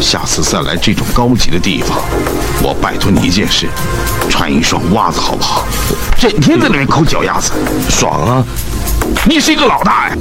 下次再来这种高级的地方我拜托你一件事穿一双袜子好不好？整天在那里抠脚丫子爽啊！你是一个老大呀！